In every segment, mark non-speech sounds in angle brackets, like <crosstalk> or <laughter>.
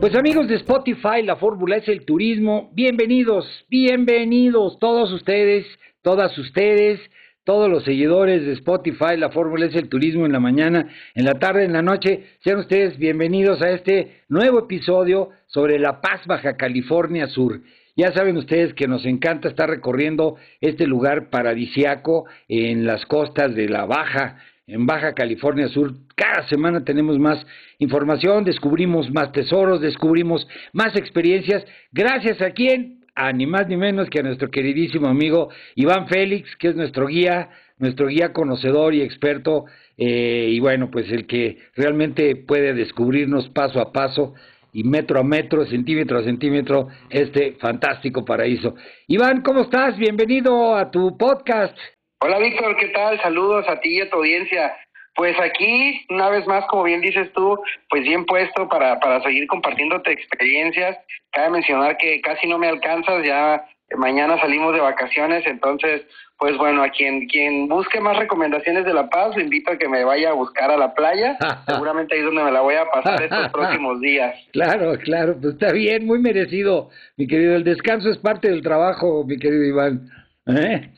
Pues amigos de Spotify, la fórmula es el turismo. Bienvenidos, bienvenidos todos ustedes, todas ustedes, todos los seguidores de Spotify, la fórmula es el turismo en la mañana, en la tarde, en la noche. Sean ustedes bienvenidos a este nuevo episodio sobre La Paz, Baja California Sur. Ya saben ustedes que nos encanta estar recorriendo este lugar paradisiaco en las costas de la Baja en Baja California Sur. Cada semana tenemos más información, descubrimos más tesoros, descubrimos más experiencias. Gracias a quien, a ni más ni menos que a nuestro queridísimo amigo Iván Félix, que es nuestro guía, nuestro guía conocedor y experto, eh, y bueno, pues el que realmente puede descubrirnos paso a paso y metro a metro, centímetro a centímetro, este fantástico paraíso. Iván, ¿cómo estás? Bienvenido a tu podcast. Hola Víctor, ¿qué tal? Saludos a ti y a tu audiencia. Pues aquí, una vez más, como bien dices tú, pues bien puesto para, para seguir compartiéndote experiencias. Cabe mencionar que casi no me alcanzas, ya mañana salimos de vacaciones, entonces, pues bueno, a quien, quien busque más recomendaciones de La Paz, le invito a que me vaya a buscar a la playa. <laughs> Seguramente ahí es donde me la voy a pasar estos <laughs> próximos días. Claro, claro, pues está bien, muy merecido, mi querido. El descanso es parte del trabajo, mi querido Iván. ¿Eh?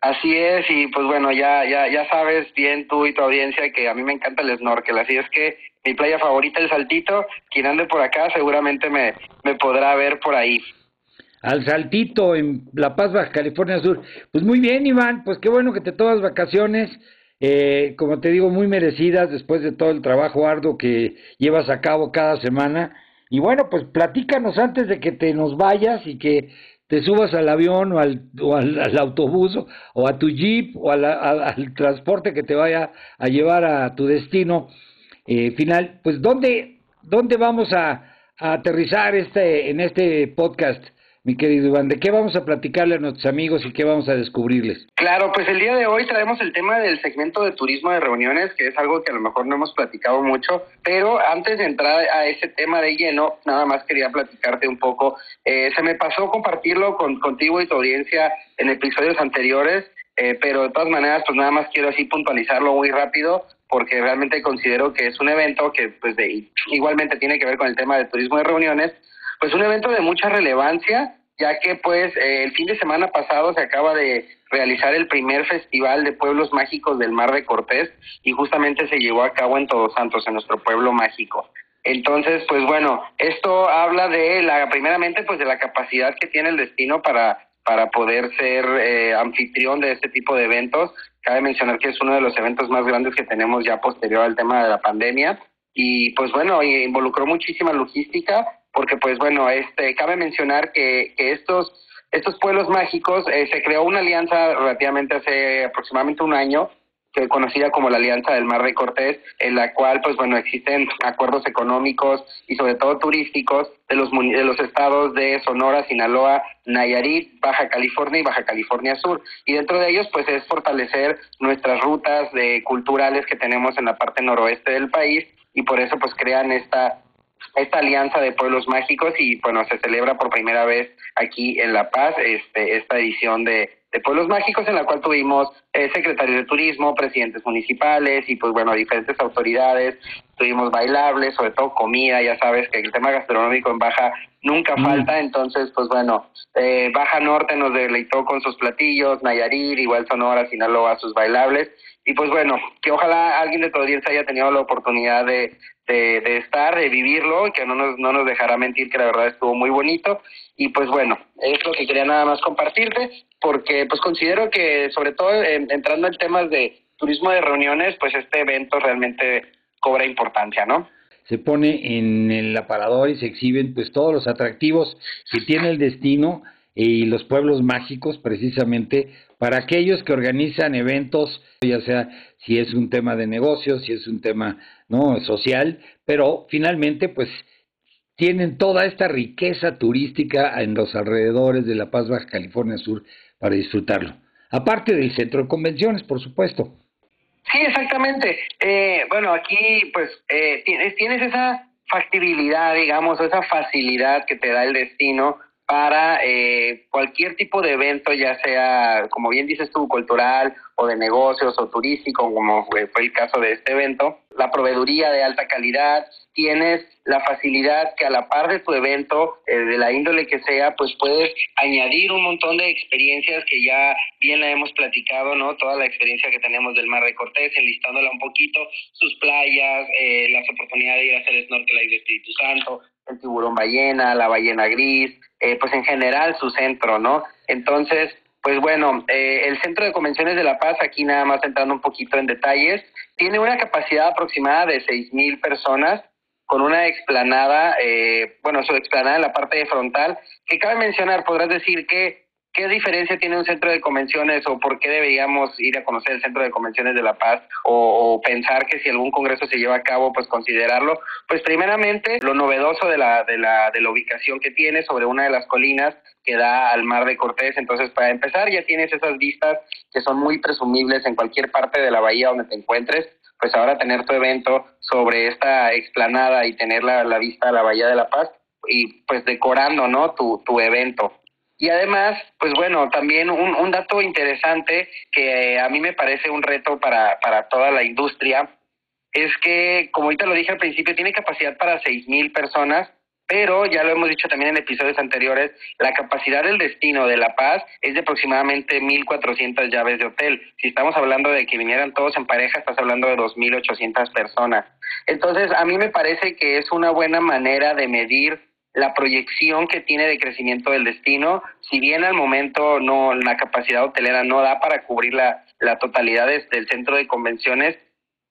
Así es, y pues bueno, ya, ya, ya sabes bien tú y tu audiencia que a mí me encanta el snorkel, así es que mi playa favorita, el Saltito, quien ande por acá seguramente me, me podrá ver por ahí. Al Saltito, en La Paz, Baja California Sur. Pues muy bien, Iván, pues qué bueno que te tomas vacaciones, eh, como te digo, muy merecidas después de todo el trabajo arduo que llevas a cabo cada semana. Y bueno, pues platícanos antes de que te nos vayas y que te subas al avión o al, o al, autobús o a tu jeep o al transporte que te vaya a llevar a tu destino eh, final, pues ¿dónde, dónde vamos a, a, aterrizar este, en este podcast? Mi querido Iván, ¿de qué vamos a platicarle a nuestros amigos y qué vamos a descubrirles? Claro, pues el día de hoy traemos el tema del segmento de turismo de reuniones, que es algo que a lo mejor no hemos platicado mucho, pero antes de entrar a ese tema de lleno, nada más quería platicarte un poco. Eh, se me pasó compartirlo con, contigo y tu audiencia en episodios anteriores, eh, pero de todas maneras, pues nada más quiero así puntualizarlo muy rápido porque realmente considero que es un evento que pues de, igualmente tiene que ver con el tema de turismo de reuniones, pues un evento de mucha relevancia, ya que pues eh, el fin de semana pasado se acaba de realizar el primer festival de pueblos mágicos del Mar de Cortés y justamente se llevó a cabo en Todos Santos, en nuestro pueblo mágico. Entonces, pues bueno, esto habla de la, primeramente, pues de la capacidad que tiene el destino para para poder ser eh, anfitrión de este tipo de eventos. Cabe mencionar que es uno de los eventos más grandes que tenemos ya posterior al tema de la pandemia y pues bueno, involucró muchísima logística porque pues bueno, este cabe mencionar que, que estos estos pueblos mágicos eh, se creó una alianza relativamente hace aproximadamente un año que conocida como la Alianza del Mar de Cortés, en la cual, pues bueno, existen acuerdos económicos y sobre todo turísticos de los, de los estados de Sonora, Sinaloa, Nayarit, Baja California y Baja California Sur. Y dentro de ellos, pues es fortalecer nuestras rutas de culturales que tenemos en la parte noroeste del país y por eso pues crean esta esta alianza de pueblos mágicos y bueno se celebra por primera vez aquí en La Paz este esta edición de de Pueblos Mágicos, en la cual tuvimos eh, secretarios de turismo, presidentes municipales y pues bueno, diferentes autoridades, tuvimos bailables, sobre todo comida, ya sabes que el tema gastronómico en Baja nunca mm. falta, entonces pues bueno, eh, Baja Norte nos deleitó con sus platillos, Nayarit, igual Sonora, Sinaloa, sus bailables, y pues bueno, que ojalá alguien de tu audiencia haya tenido la oportunidad de, de, estar, de vivirlo, que no nos, no nos dejará mentir que la verdad estuvo muy bonito. Y pues bueno, es lo que quería nada más compartirte, porque pues considero que sobre todo entrando en temas de turismo de reuniones, pues este evento realmente cobra importancia, ¿no? Se pone en el aparador y se exhiben pues todos los atractivos que tiene el destino y los pueblos mágicos precisamente para aquellos que organizan eventos, ya sea si es un tema de negocios, si es un tema no social, pero finalmente pues tienen toda esta riqueza turística en los alrededores de La Paz, Baja California Sur para disfrutarlo. Aparte del centro de convenciones, por supuesto. Sí, exactamente. Eh, bueno, aquí pues eh, tienes, tienes esa factibilidad, digamos, esa facilidad que te da el destino para eh, cualquier tipo de evento, ya sea, como bien dices tú, cultural o de negocios o turístico, como fue, el caso de este evento, la proveeduría de alta calidad, tienes la facilidad que a la par de tu evento, eh, de la índole que sea, pues puedes añadir un montón de experiencias que ya bien la hemos platicado, ¿no? Toda la experiencia que tenemos del Mar de Cortés, enlistándola un poquito, sus playas, eh, las oportunidades de ir a hacer snorkel ahí de Espíritu Santo, el tiburón ballena, la ballena gris, eh, pues en general su centro, ¿no? Entonces, pues bueno, eh, el Centro de Convenciones de La Paz, aquí nada más entrando un poquito en detalles, tiene una capacidad aproximada de seis mil personas con una explanada, eh, bueno, su explanada en la parte frontal, que cabe mencionar, podrás decir que ¿Qué diferencia tiene un centro de convenciones o por qué deberíamos ir a conocer el centro de convenciones de La Paz o, pensar que si algún congreso se lleva a cabo, pues considerarlo? Pues primeramente lo novedoso de la, de la, de la ubicación que tiene sobre una de las colinas que da al mar de Cortés. Entonces, para empezar, ya tienes esas vistas que son muy presumibles en cualquier parte de la bahía donde te encuentres. Pues ahora tener tu evento sobre esta explanada y tener la, la vista a la bahía de La Paz y pues decorando, ¿no? Tu, tu evento. Y además, pues bueno, también un, dato interesante que a mí me parece un reto para, para toda la industria es que, como ahorita lo dije al principio, tiene capacidad para seis mil personas, pero ya lo hemos dicho también en episodios anteriores, la capacidad del destino de La Paz es de aproximadamente 1.400 llaves de hotel. Si estamos hablando de que vinieran todos en pareja, estás hablando de 2.800 personas. Entonces, a mí me parece que es una buena manera de medir la proyección que tiene de crecimiento del destino, si bien al momento no la capacidad hotelera no da para cubrir la, totalidad del centro de convenciones,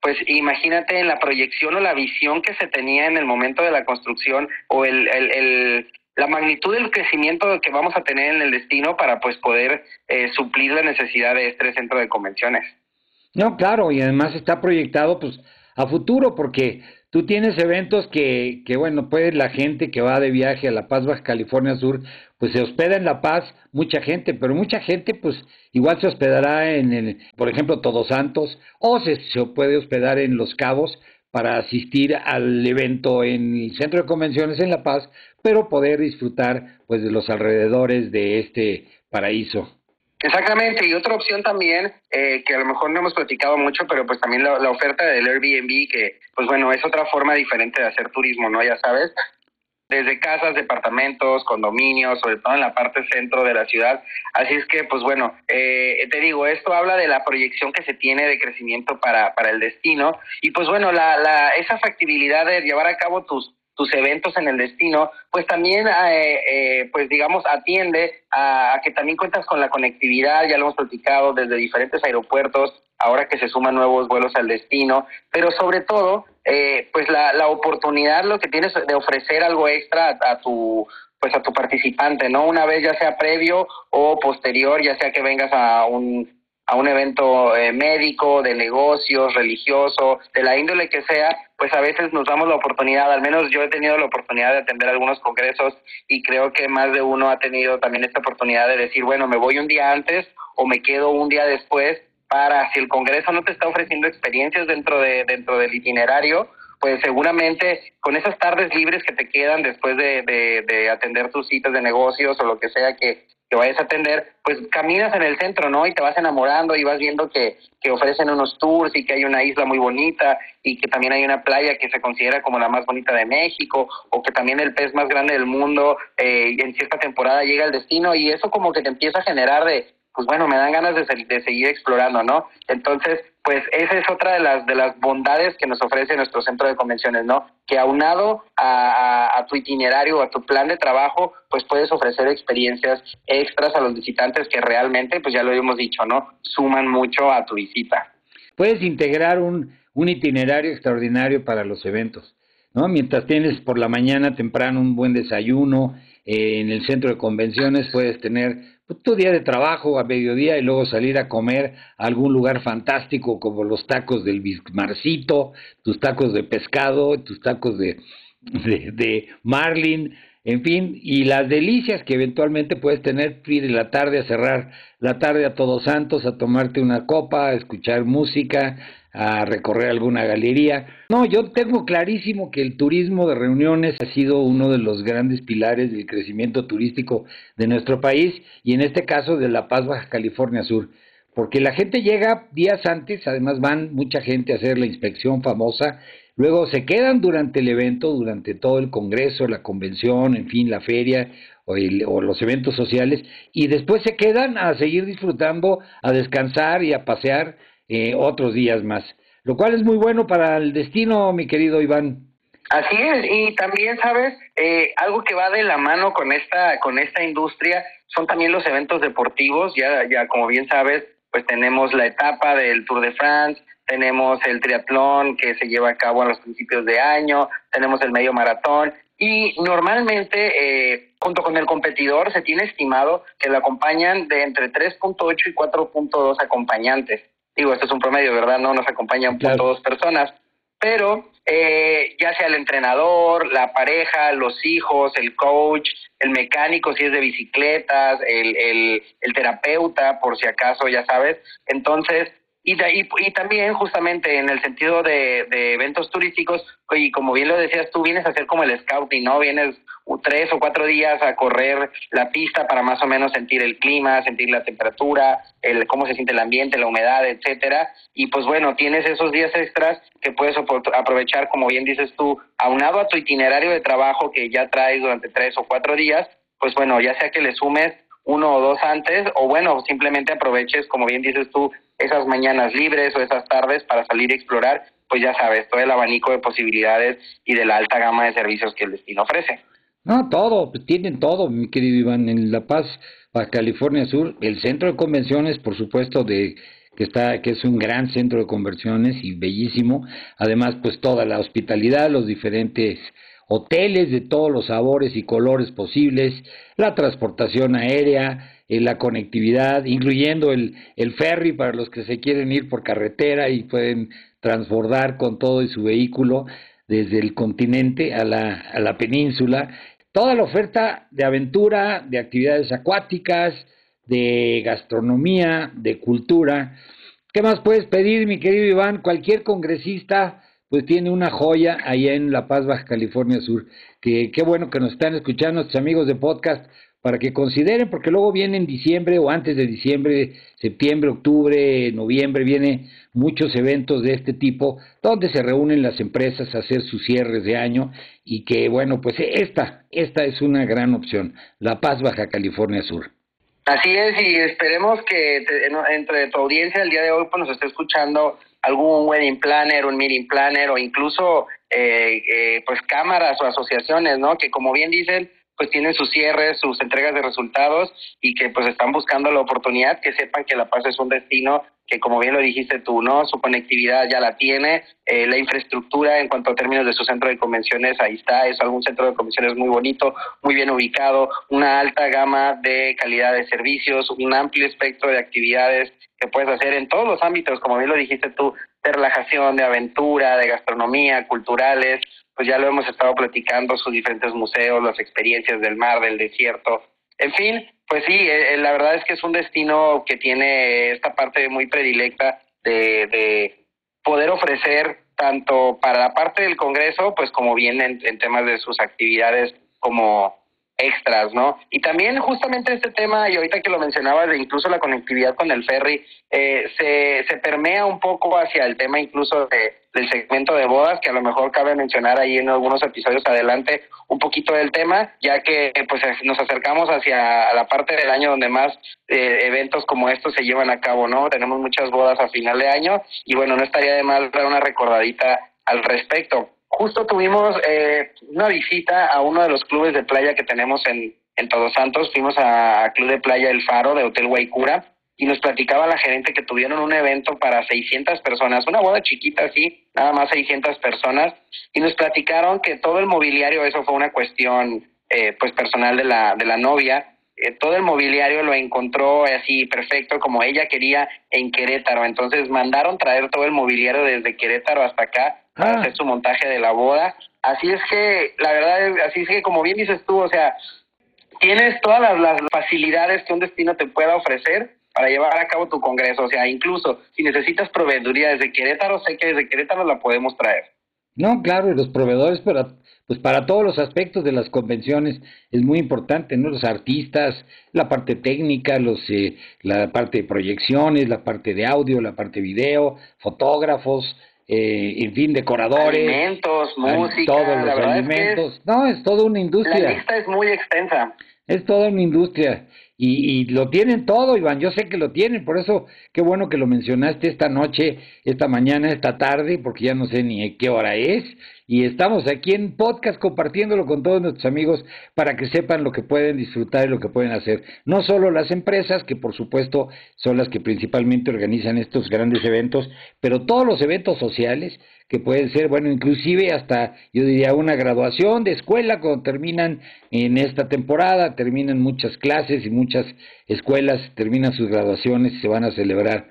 pues imagínate en la proyección o la visión que se tenía en el momento de la construcción o el la magnitud del crecimiento que vamos a tener en el destino para pues poder eh, suplir la necesidad de este centro de convenciones. No, claro, y además está proyectado pues a futuro porque Tú tienes eventos que, que, bueno, pues la gente que va de viaje a La Paz, Baja California Sur, pues se hospeda en La Paz, mucha gente, pero mucha gente, pues igual se hospedará en, el, por ejemplo, Todos Santos, o se, se puede hospedar en Los Cabos para asistir al evento en el Centro de Convenciones en La Paz, pero poder disfrutar, pues, de los alrededores de este paraíso. Exactamente, y otra opción también, eh, que a lo mejor no hemos platicado mucho, pero pues también la, oferta del Airbnb, que pues bueno, es otra forma diferente de hacer turismo, ¿no? Ya sabes, desde casas, departamentos, condominios, sobre todo en la parte centro de la ciudad. Así es que, pues bueno, eh, te digo, esto habla de la proyección que se tiene de crecimiento para, para el destino y pues bueno, la, la, esa factibilidad de llevar a cabo tus tus eventos en el destino, pues también, eh, eh, pues digamos, atiende a, que también cuentas con la conectividad, ya lo hemos platicado, desde diferentes aeropuertos, ahora que se suman nuevos vuelos al destino, pero sobre todo, eh, pues la, la oportunidad, lo que tienes de ofrecer algo extra a, a tu pues a tu participante, ¿no? Una vez ya sea previo o posterior, ya sea que vengas a un a un evento eh, médico, de negocios, religioso, de la índole que sea, pues a veces nos damos la oportunidad, al menos yo he tenido la oportunidad de atender algunos congresos y creo que más de uno ha tenido también esta oportunidad de decir, bueno, me voy un día antes o me quedo un día después para si el congreso no te está ofreciendo experiencias dentro de dentro del itinerario, pues seguramente con esas tardes libres que te quedan después de, de, de atender tus citas de negocios o lo que sea que, que vayas a atender, pues caminas en el centro, ¿no? Y te vas enamorando y vas viendo que, que ofrecen unos tours y que hay una isla muy bonita y que también hay una playa que se considera como la más bonita de México o que también el pez más grande del mundo eh, en cierta temporada llega al destino y eso como que te empieza a generar de, pues bueno, me dan ganas de, de seguir explorando, ¿no? Entonces, pues esa es otra de las de las bondades que nos ofrece nuestro centro de convenciones, ¿no? Que aunado a, tu itinerario, a tu plan de trabajo, pues puedes ofrecer experiencias extras a los visitantes que realmente, pues ya lo hemos dicho, ¿no? Suman mucho a tu visita. Puedes integrar un, un itinerario extraordinario para los eventos, ¿no? Mientras tienes por la mañana temprano un buen desayuno, en el centro de convenciones puedes tener pues, tu día de trabajo a mediodía y luego salir a comer a algún lugar fantástico como los tacos del Bismarcito, tus tacos de pescado, tus tacos de, de marlin, en fin, y las delicias que eventualmente puedes tener, ir la tarde a cerrar la tarde a Todos Santos, a tomarte una copa, a escuchar música, a recorrer alguna galería. No, yo tengo clarísimo que el turismo de reuniones ha sido uno de los grandes pilares del crecimiento turístico de nuestro país y en este caso de La Paz, Baja California Sur. Porque la gente llega días antes, además van mucha gente a hacer la inspección famosa, luego se quedan durante el evento, durante todo el congreso, la convención, en fin, la feria o, los eventos sociales, y después se quedan a seguir disfrutando, a descansar y a pasear eh, otros días más, lo cual es muy bueno para el destino, mi querido Iván. Así es, y también, ¿sabes? Eh, algo que va de la mano con esta, con esta industria son también los eventos deportivos, ya, ya como bien sabes, pues tenemos la etapa del Tour de France, tenemos el triatlón que se lleva a cabo a los principios de año, tenemos el medio maratón y normalmente eh, junto con el competidor se tiene estimado que lo acompañan de entre 3.8 y 4.2 acompañantes digo, esto es un promedio, ¿verdad? No nos acompañan por dos personas, pero eh, ya sea el entrenador, la pareja, los hijos, el coach, el mecánico si es de bicicletas, el, el, el terapeuta, por si acaso, ya sabes. Entonces, y, también justamente en el sentido de, de, eventos turísticos, y como bien lo decías tú, vienes a hacer como el scouting, ¿no? Vienes tres o cuatro días a correr la pista para más o menos sentir el clima, sentir la temperatura, el cómo se siente el ambiente, la humedad, etcétera. Y pues bueno, tienes esos días extras que puedes aprovechar, como bien dices tú, aunado a tu itinerario de trabajo que ya traes durante tres o cuatro días, pues bueno, ya sea que le sumes uno o dos antes, o bueno, simplemente aproveches, como bien dices tú, esas mañanas libres o esas tardes para salir a explorar, pues ya sabes, todo el abanico de posibilidades y de la alta gama de servicios que el destino ofrece. No, todo, pues tienen todo, mi querido Iván, en La Paz, California Sur, el centro de convenciones, por supuesto, de que está que es un gran centro de convenciones y bellísimo, además pues toda la hospitalidad, los diferentes hoteles de todos los sabores y colores posibles, la transportación aérea, eh, la conectividad, incluyendo el, el ferry para los que se quieren ir por carretera y pueden transbordar con todo y su vehículo desde el continente a la, a la península. Toda la oferta de aventura, de actividades acuáticas, de gastronomía, de cultura. ¿Qué más puedes pedir, mi querido Iván? Cualquier congresista pues tiene una joya allá en La Paz, Baja California Sur. Que qué bueno que nos están escuchando nuestros amigos de podcast para que consideren, porque luego viene en diciembre o antes de diciembre, septiembre, octubre, noviembre, viene muchos eventos de este tipo donde se reúnen las empresas a hacer sus cierres de año y que bueno, pues esta, esta es una gran opción, La Paz, Baja California Sur. Así es, y esperemos que entre tu audiencia el día de hoy pues, nos esté escuchando algún wedding planner, un meeting planner o incluso eh, eh, pues cámaras o asociaciones, ¿no? Que como bien dicen, pues tienen sus cierres, sus entregas de resultados y que pues están buscando la oportunidad, que sepan que La Paz es un destino que como bien lo dijiste tú, ¿no? Su conectividad ya la tiene, eh, la infraestructura en cuanto a términos de su centro de convenciones, ahí está, es algún centro de convenciones muy bonito, muy bien ubicado, una alta gama de calidad de servicios, un amplio espectro de actividades que puedes hacer en todos los ámbitos, como bien lo dijiste tú, de relajación, de aventura, de gastronomía, culturales, pues ya lo hemos estado platicando, sus diferentes museos, las experiencias del mar, del desierto, en fin, pues sí, eh, eh, la verdad es que es un destino que tiene esta parte muy predilecta de, de poder ofrecer tanto para la parte del Congreso, pues como bien en, temas de sus actividades como extras, ¿no? Y también justamente este tema, y ahorita que lo mencionabas, de incluso la conectividad con el ferry, eh, se, se permea un poco hacia el tema incluso de, del segmento de bodas, que a lo mejor cabe mencionar ahí en algunos episodios adelante un poquito del tema, ya que pues nos acercamos hacia la parte del año donde más eh, eventos como estos se llevan a cabo, ¿no? Tenemos muchas bodas a final de año y bueno, no estaría de más dar una recordadita al respecto justo tuvimos eh, una visita a uno de los clubes de playa que tenemos en, en Todos Santos. Fuimos a, Club de Playa El Faro de Hotel Guaycura y nos platicaba la gerente que tuvieron un evento para 600 personas, una boda chiquita así, nada más 600 personas, y nos platicaron que todo el mobiliario, eso fue una cuestión eh, pues personal de la, de la novia, eh, todo el mobiliario lo encontró así perfecto como ella quería en Querétaro, entonces mandaron traer todo el mobiliario desde Querétaro hasta acá ah. hacer su montaje de la boda. Así es que, la verdad, así es que como bien dices tú, o sea, tienes todas las, facilidades que un destino te pueda ofrecer para llevar a cabo tu congreso. O sea, incluso si necesitas proveeduría desde Querétaro, sé que desde Querétaro la podemos traer. No, claro, los proveedores para, pues para todos los aspectos de las convenciones es muy importante, ¿no? Los artistas, la parte técnica, los, eh, la parte de proyecciones, la parte de audio, la parte de video, fotógrafos, eh, en fin, decoradores. Alimentos, música. Todos los alimentos. no, es toda una industria. La lista es muy extensa. Es toda una industria. Y, y, lo tienen todo, Iván. Yo sé que lo tienen. Por eso, qué bueno que lo mencionaste esta noche, esta mañana, esta tarde, porque ya no sé ni qué hora es y estamos aquí en podcast compartiéndolo con todos nuestros amigos para que sepan lo que pueden disfrutar y lo que pueden hacer. No solo las empresas, que por supuesto son las que principalmente organizan estos grandes eventos, pero todos los eventos sociales que pueden ser, bueno, inclusive hasta, yo diría, una graduación de escuela cuando terminan en esta temporada, terminan muchas clases y muchas escuelas terminan sus graduaciones y se van a celebrar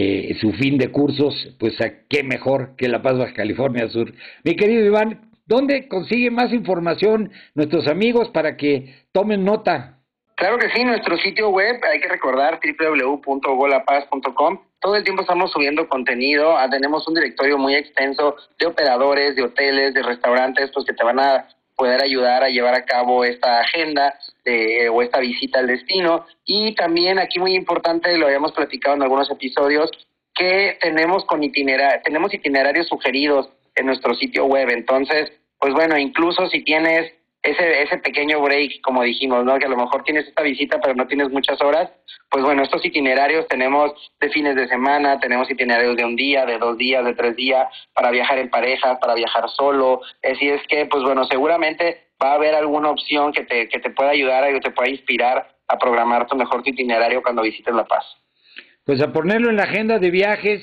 eh, su fin de cursos, pues a qué mejor que La Paz, Baja California Sur. Mi querido Iván, ¿dónde consiguen más información nuestros amigos para que tomen nota? Claro que sí, nuestro sitio web, hay que recordar www.golapaz.com. Todo el tiempo estamos subiendo contenido, ah, tenemos un directorio muy extenso de operadores, de hoteles, de restaurantes, pues que te van a poder ayudar a llevar a cabo esta agenda de, o esta visita al destino. Y también aquí muy importante, lo habíamos platicado en algunos episodios, que tenemos con itinera tenemos itinerarios sugeridos en nuestro sitio web. Entonces, pues bueno, incluso si tienes ese, ese pequeño break, como dijimos, ¿no? Que a lo mejor tienes esta visita pero no tienes muchas horas, pues bueno, estos itinerarios tenemos de fines de semana, tenemos itinerarios de un día, de dos días, de tres días, para viajar en pareja, para viajar solo, así es que, pues bueno, seguramente va a haber alguna opción que te, que te pueda ayudar que te pueda inspirar a programar tu mejor itinerario cuando visites La Paz. Pues a ponerlo en la agenda de viajes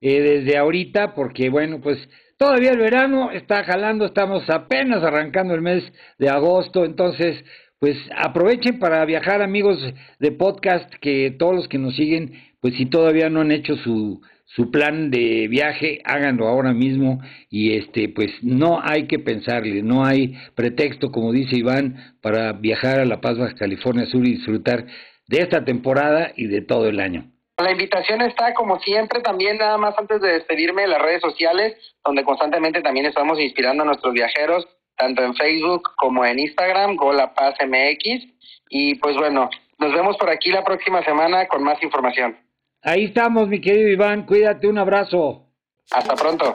eh, desde ahorita, porque bueno, pues Todavía el verano está jalando, estamos apenas arrancando el mes de agosto, entonces pues aprovechen para viajar amigos de podcast, que todos los que nos siguen, pues si todavía no han hecho su, su plan de viaje, háganlo ahora mismo y este pues no hay que pensarle, no hay pretexto, como dice Iván, para viajar a La Paz, Baja California Sur y disfrutar de esta temporada y de todo el año. La invitación está, como siempre, también nada más antes de despedirme en las redes sociales, donde constantemente también estamos inspirando a nuestros viajeros, tanto en Facebook como en Instagram, GolaPazMX. Y pues bueno, nos vemos por aquí la próxima semana con más información. Ahí estamos, mi querido Iván. Cuídate, un abrazo. Hasta pronto.